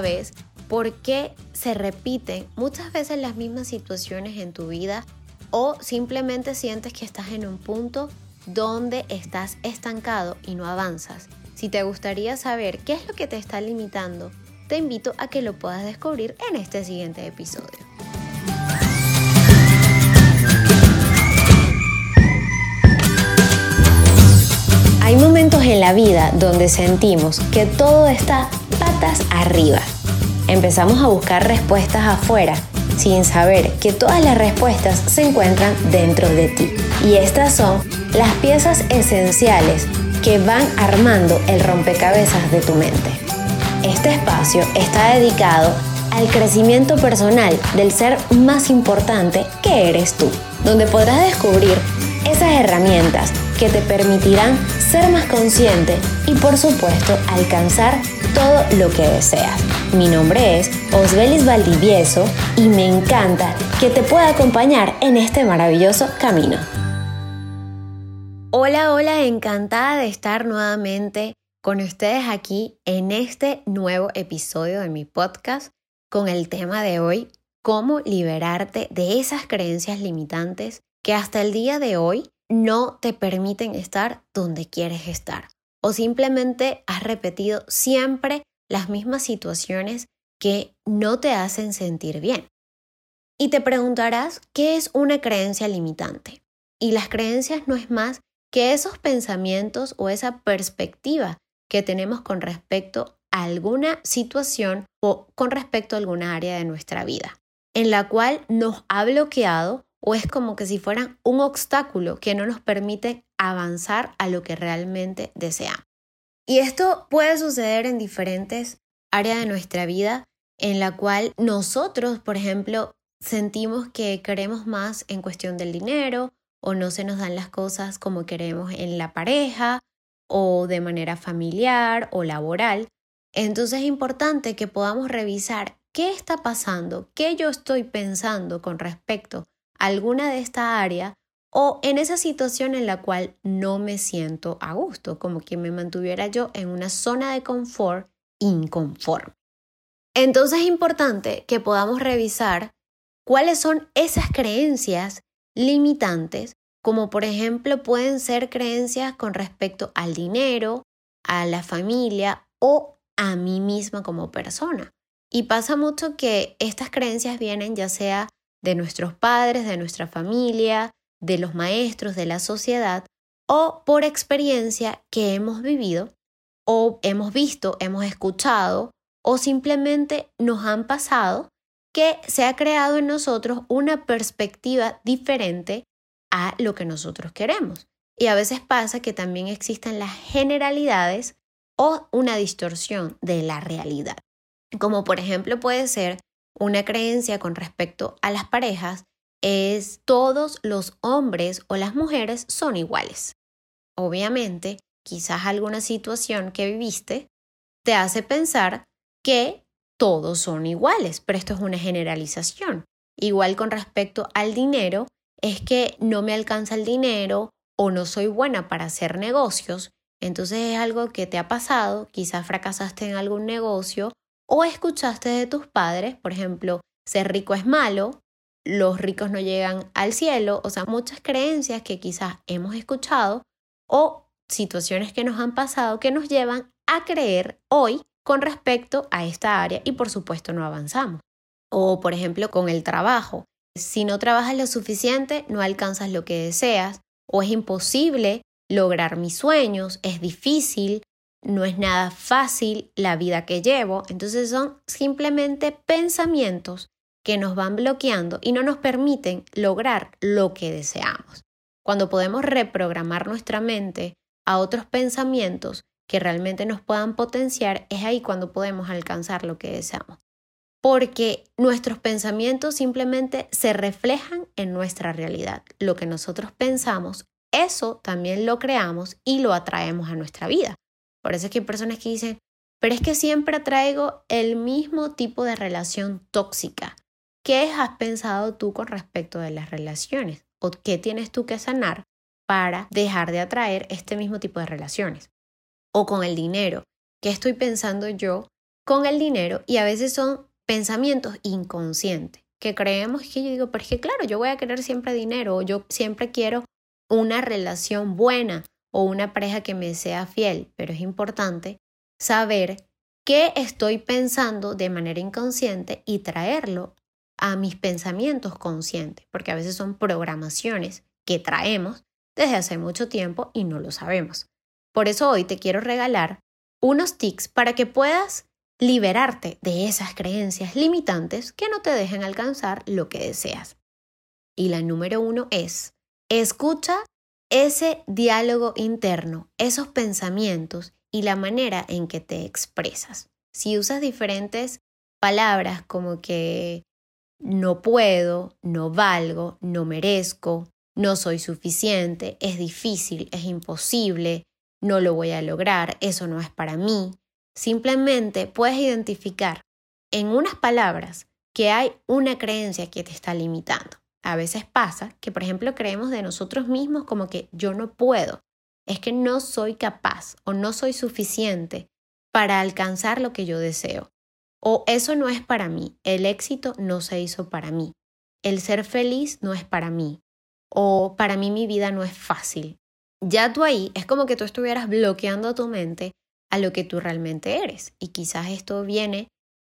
vez por qué se repiten muchas veces las mismas situaciones en tu vida o simplemente sientes que estás en un punto donde estás estancado y no avanzas. Si te gustaría saber qué es lo que te está limitando, te invito a que lo puedas descubrir en este siguiente episodio. Hay momentos en la vida donde sentimos que todo está arriba. Empezamos a buscar respuestas afuera sin saber que todas las respuestas se encuentran dentro de ti. Y estas son las piezas esenciales que van armando el rompecabezas de tu mente. Este espacio está dedicado al crecimiento personal del ser más importante que eres tú, donde podrás descubrir esas herramientas que te permitirán ser más consciente y por supuesto alcanzar todo lo que deseas. Mi nombre es Osbelis Valdivieso y me encanta que te pueda acompañar en este maravilloso camino. Hola, hola, encantada de estar nuevamente con ustedes aquí en este nuevo episodio de mi podcast con el tema de hoy, cómo liberarte de esas creencias limitantes que hasta el día de hoy no te permiten estar donde quieres estar o simplemente has repetido siempre las mismas situaciones que no te hacen sentir bien. Y te preguntarás, ¿qué es una creencia limitante? Y las creencias no es más que esos pensamientos o esa perspectiva que tenemos con respecto a alguna situación o con respecto a alguna área de nuestra vida, en la cual nos ha bloqueado o es como que si fueran un obstáculo que no nos permite avanzar a lo que realmente deseamos. Y esto puede suceder en diferentes áreas de nuestra vida en la cual nosotros, por ejemplo, sentimos que queremos más en cuestión del dinero o no se nos dan las cosas como queremos en la pareja o de manera familiar o laboral. Entonces es importante que podamos revisar qué está pasando, qué yo estoy pensando con respecto a alguna de esta área o en esa situación en la cual no me siento a gusto, como que me mantuviera yo en una zona de confort inconforme. Entonces es importante que podamos revisar cuáles son esas creencias limitantes, como por ejemplo pueden ser creencias con respecto al dinero, a la familia o a mí misma como persona. Y pasa mucho que estas creencias vienen ya sea de nuestros padres, de nuestra familia, de los maestros, de la sociedad, o por experiencia que hemos vivido, o hemos visto, hemos escuchado, o simplemente nos han pasado que se ha creado en nosotros una perspectiva diferente a lo que nosotros queremos. Y a veces pasa que también existen las generalidades o una distorsión de la realidad. Como por ejemplo puede ser una creencia con respecto a las parejas es todos los hombres o las mujeres son iguales. Obviamente, quizás alguna situación que viviste te hace pensar que todos son iguales, pero esto es una generalización. Igual con respecto al dinero, es que no me alcanza el dinero o no soy buena para hacer negocios, entonces es algo que te ha pasado, quizás fracasaste en algún negocio o escuchaste de tus padres, por ejemplo, ser rico es malo, los ricos no llegan al cielo, o sea, muchas creencias que quizás hemos escuchado o situaciones que nos han pasado que nos llevan a creer hoy con respecto a esta área y por supuesto no avanzamos. O por ejemplo con el trabajo. Si no trabajas lo suficiente, no alcanzas lo que deseas o es imposible lograr mis sueños, es difícil, no es nada fácil la vida que llevo. Entonces son simplemente pensamientos que nos van bloqueando y no nos permiten lograr lo que deseamos. Cuando podemos reprogramar nuestra mente a otros pensamientos que realmente nos puedan potenciar, es ahí cuando podemos alcanzar lo que deseamos. Porque nuestros pensamientos simplemente se reflejan en nuestra realidad. Lo que nosotros pensamos, eso también lo creamos y lo atraemos a nuestra vida. Por eso es que hay personas que dicen, pero es que siempre atraigo el mismo tipo de relación tóxica. ¿Qué has pensado tú con respecto de las relaciones? ¿O qué tienes tú que sanar para dejar de atraer este mismo tipo de relaciones? O con el dinero. ¿Qué estoy pensando yo con el dinero y a veces son pensamientos inconscientes que creemos que yo digo, pero es que claro, yo voy a querer siempre dinero o yo siempre quiero una relación buena o una pareja que me sea fiel, pero es importante saber qué estoy pensando de manera inconsciente y traerlo a mis pensamientos conscientes, porque a veces son programaciones que traemos desde hace mucho tiempo y no lo sabemos. Por eso hoy te quiero regalar unos tips para que puedas liberarte de esas creencias limitantes que no te dejen alcanzar lo que deseas. Y la número uno es, escucha ese diálogo interno, esos pensamientos y la manera en que te expresas. Si usas diferentes palabras como que no puedo, no valgo, no merezco, no soy suficiente, es difícil, es imposible, no lo voy a lograr, eso no es para mí. Simplemente puedes identificar en unas palabras que hay una creencia que te está limitando. A veces pasa que, por ejemplo, creemos de nosotros mismos como que yo no puedo, es que no soy capaz o no soy suficiente para alcanzar lo que yo deseo. O eso no es para mí, el éxito no se hizo para mí, el ser feliz no es para mí, o para mí mi vida no es fácil. Ya tú ahí es como que tú estuvieras bloqueando tu mente a lo que tú realmente eres. Y quizás esto viene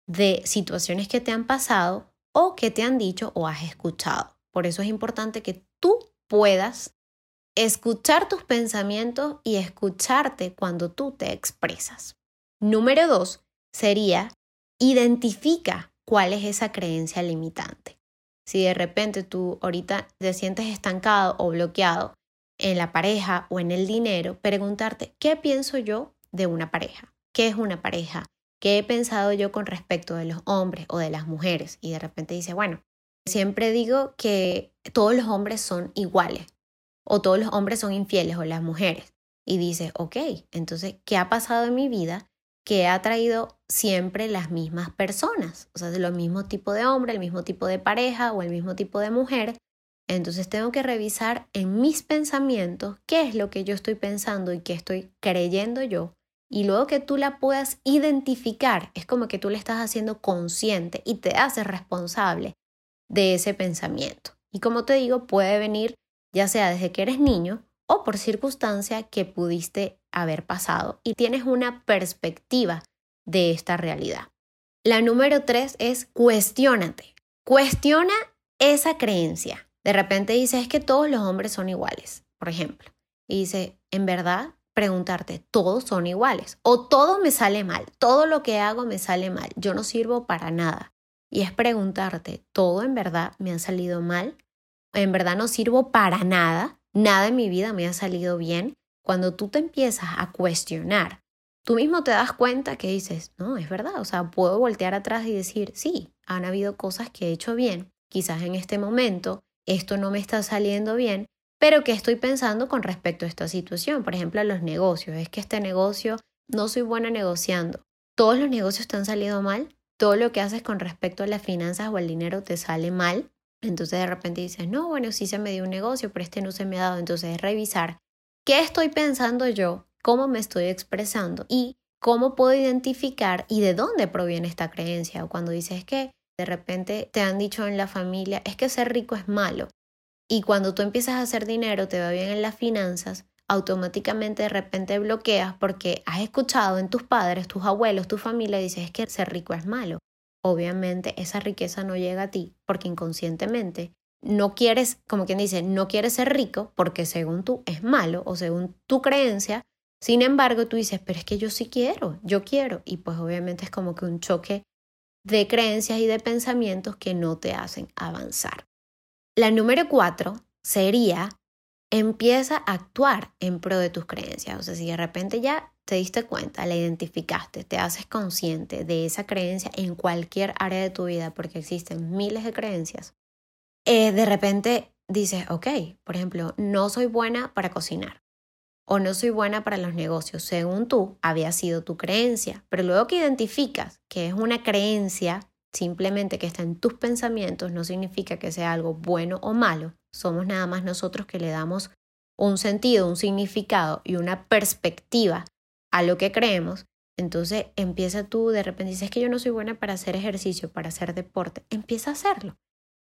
de situaciones que te han pasado o que te han dicho o has escuchado. Por eso es importante que tú puedas escuchar tus pensamientos y escucharte cuando tú te expresas. Número dos sería identifica cuál es esa creencia limitante. Si de repente tú ahorita te sientes estancado o bloqueado en la pareja o en el dinero, preguntarte, ¿qué pienso yo de una pareja? ¿Qué es una pareja? ¿Qué he pensado yo con respecto de los hombres o de las mujeres? Y de repente dice, bueno, siempre digo que todos los hombres son iguales o todos los hombres son infieles o las mujeres. Y dice, ok, entonces, ¿qué ha pasado en mi vida que ha traído siempre las mismas personas? O sea, de lo mismo tipo de hombre, el mismo tipo de pareja o el mismo tipo de mujer. Entonces tengo que revisar en mis pensamientos qué es lo que yo estoy pensando y qué estoy creyendo yo. Y luego que tú la puedas identificar, es como que tú le estás haciendo consciente y te haces responsable de ese pensamiento. Y como te digo, puede venir ya sea desde que eres niño o por circunstancia que pudiste haber pasado y tienes una perspectiva de esta realidad. La número tres es cuestiónate. Cuestiona esa creencia. De repente dices es que todos los hombres son iguales, por ejemplo. Y dice, en verdad, preguntarte, todos son iguales. O todo me sale mal, todo lo que hago me sale mal, yo no sirvo para nada. Y es preguntarte, ¿todo en verdad me ha salido mal? ¿En verdad no sirvo para nada? ¿Nada en mi vida me ha salido bien? Cuando tú te empiezas a cuestionar, tú mismo te das cuenta que dices, no, es verdad, o sea, puedo voltear atrás y decir, sí, han habido cosas que he hecho bien, quizás en este momento esto no me está saliendo bien, pero ¿qué estoy pensando con respecto a esta situación? Por ejemplo, a los negocios. Es que este negocio no soy buena negociando. Todos los negocios te han salido mal. Todo lo que haces con respecto a las finanzas o al dinero te sale mal. Entonces de repente dices, no, bueno, sí se me dio un negocio, pero este no se me ha dado. Entonces es revisar qué estoy pensando yo, cómo me estoy expresando y cómo puedo identificar y de dónde proviene esta creencia. O cuando dices que de repente te han dicho en la familia, es que ser rico es malo. Y cuando tú empiezas a hacer dinero, te va bien en las finanzas, automáticamente de repente bloqueas porque has escuchado en tus padres, tus abuelos, tu familia, dices es que ser rico es malo. Obviamente esa riqueza no llega a ti porque inconscientemente no quieres, como quien dice, no quieres ser rico porque según tú es malo o según tu creencia. Sin embargo, tú dices, pero es que yo sí quiero, yo quiero. Y pues obviamente es como que un choque de creencias y de pensamientos que no te hacen avanzar. La número cuatro sería empieza a actuar en pro de tus creencias. O sea, si de repente ya te diste cuenta, la identificaste, te haces consciente de esa creencia en cualquier área de tu vida, porque existen miles de creencias, eh, de repente dices, ok, por ejemplo, no soy buena para cocinar o no soy buena para los negocios, según tú, había sido tu creencia. Pero luego que identificas que es una creencia simplemente que está en tus pensamientos, no significa que sea algo bueno o malo. Somos nada más nosotros que le damos un sentido, un significado y una perspectiva a lo que creemos. Entonces empieza tú, de repente dices que yo no soy buena para hacer ejercicio, para hacer deporte, empieza a hacerlo.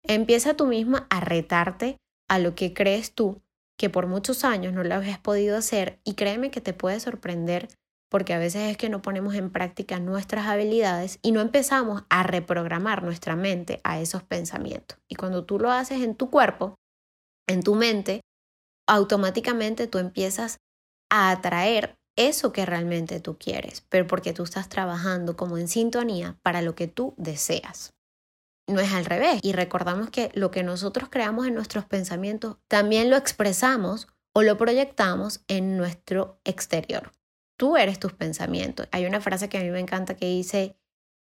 Empieza tú misma a retarte a lo que crees tú que por muchos años no lo habías podido hacer y créeme que te puede sorprender porque a veces es que no ponemos en práctica nuestras habilidades y no empezamos a reprogramar nuestra mente a esos pensamientos. Y cuando tú lo haces en tu cuerpo, en tu mente, automáticamente tú empiezas a atraer eso que realmente tú quieres, pero porque tú estás trabajando como en sintonía para lo que tú deseas. No es al revés. Y recordamos que lo que nosotros creamos en nuestros pensamientos también lo expresamos o lo proyectamos en nuestro exterior. Tú eres tus pensamientos. Hay una frase que a mí me encanta que dice,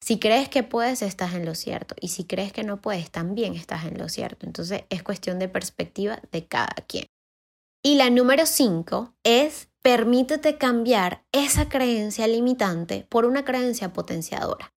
si crees que puedes, estás en lo cierto. Y si crees que no puedes, también estás en lo cierto. Entonces es cuestión de perspectiva de cada quien. Y la número cinco es permítete cambiar esa creencia limitante por una creencia potenciadora.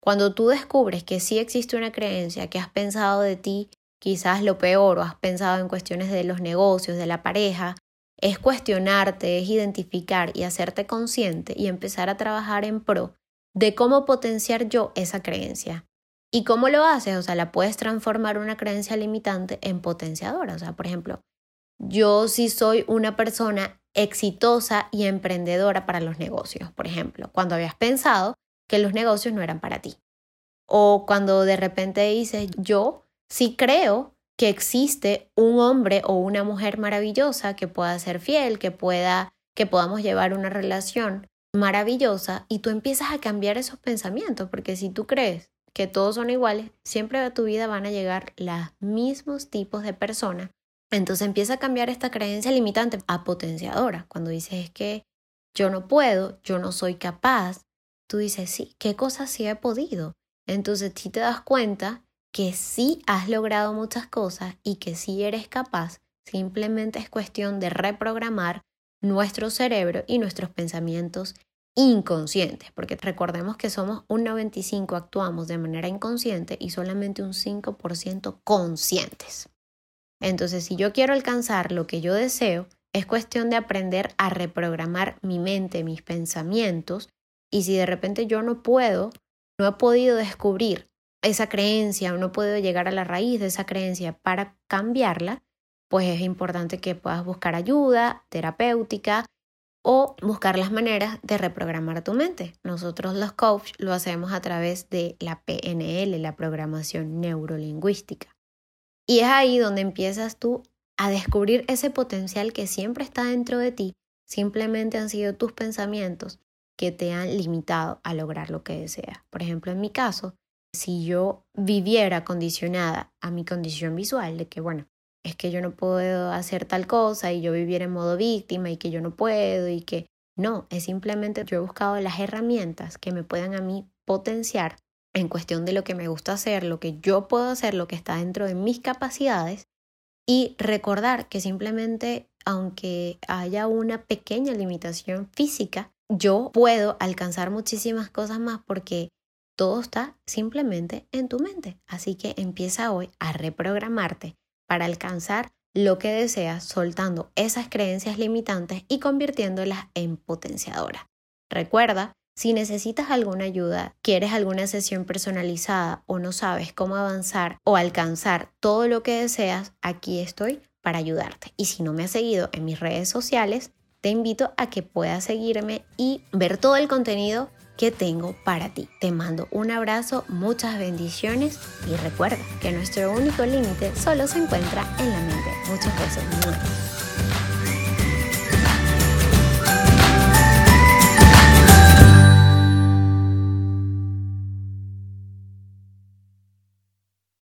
Cuando tú descubres que sí existe una creencia que has pensado de ti quizás lo peor o has pensado en cuestiones de los negocios, de la pareja, es cuestionarte, es identificar y hacerte consciente y empezar a trabajar en pro de cómo potenciar yo esa creencia. ¿Y cómo lo haces? O sea, la puedes transformar una creencia limitante en potenciadora. O sea, por ejemplo, yo sí soy una persona exitosa y emprendedora para los negocios, por ejemplo, cuando habías pensado que los negocios no eran para ti. O cuando de repente dices, yo sí creo que existe un hombre o una mujer maravillosa que pueda ser fiel, que pueda que podamos llevar una relación maravillosa y tú empiezas a cambiar esos pensamientos, porque si tú crees que todos son iguales, siempre a tu vida van a llegar los mismos tipos de personas. Entonces empieza a cambiar esta creencia limitante a potenciadora. Cuando dices es que yo no puedo, yo no soy capaz, tú dices, sí, ¿qué cosas sí he podido? Entonces si te das cuenta que sí has logrado muchas cosas y que sí eres capaz, simplemente es cuestión de reprogramar nuestro cerebro y nuestros pensamientos inconscientes, porque recordemos que somos un 95 actuamos de manera inconsciente y solamente un 5% conscientes. Entonces, si yo quiero alcanzar lo que yo deseo, es cuestión de aprender a reprogramar mi mente, mis pensamientos, y si de repente yo no puedo, no he podido descubrir esa creencia o no puedo llegar a la raíz de esa creencia para cambiarla, pues es importante que puedas buscar ayuda terapéutica o buscar las maneras de reprogramar tu mente. Nosotros los coaches lo hacemos a través de la PNL, la programación neurolingüística. Y es ahí donde empiezas tú a descubrir ese potencial que siempre está dentro de ti, simplemente han sido tus pensamientos que te han limitado a lograr lo que deseas. Por ejemplo, en mi caso, si yo viviera condicionada a mi condición visual, de que, bueno, es que yo no puedo hacer tal cosa y yo viviera en modo víctima y que yo no puedo y que no, es simplemente yo he buscado las herramientas que me puedan a mí potenciar en cuestión de lo que me gusta hacer, lo que yo puedo hacer, lo que está dentro de mis capacidades y recordar que simplemente aunque haya una pequeña limitación física, yo puedo alcanzar muchísimas cosas más porque todo está simplemente en tu mente. Así que empieza hoy a reprogramarte para alcanzar lo que deseas, soltando esas creencias limitantes y convirtiéndolas en potenciadoras. Recuerda, si necesitas alguna ayuda, quieres alguna sesión personalizada o no sabes cómo avanzar o alcanzar todo lo que deseas, aquí estoy para ayudarte. Y si no me has seguido en mis redes sociales, te invito a que puedas seguirme y ver todo el contenido que tengo para ti. Te mando un abrazo, muchas bendiciones y recuerda que nuestro único límite solo se encuentra en la mente. Muchos besos.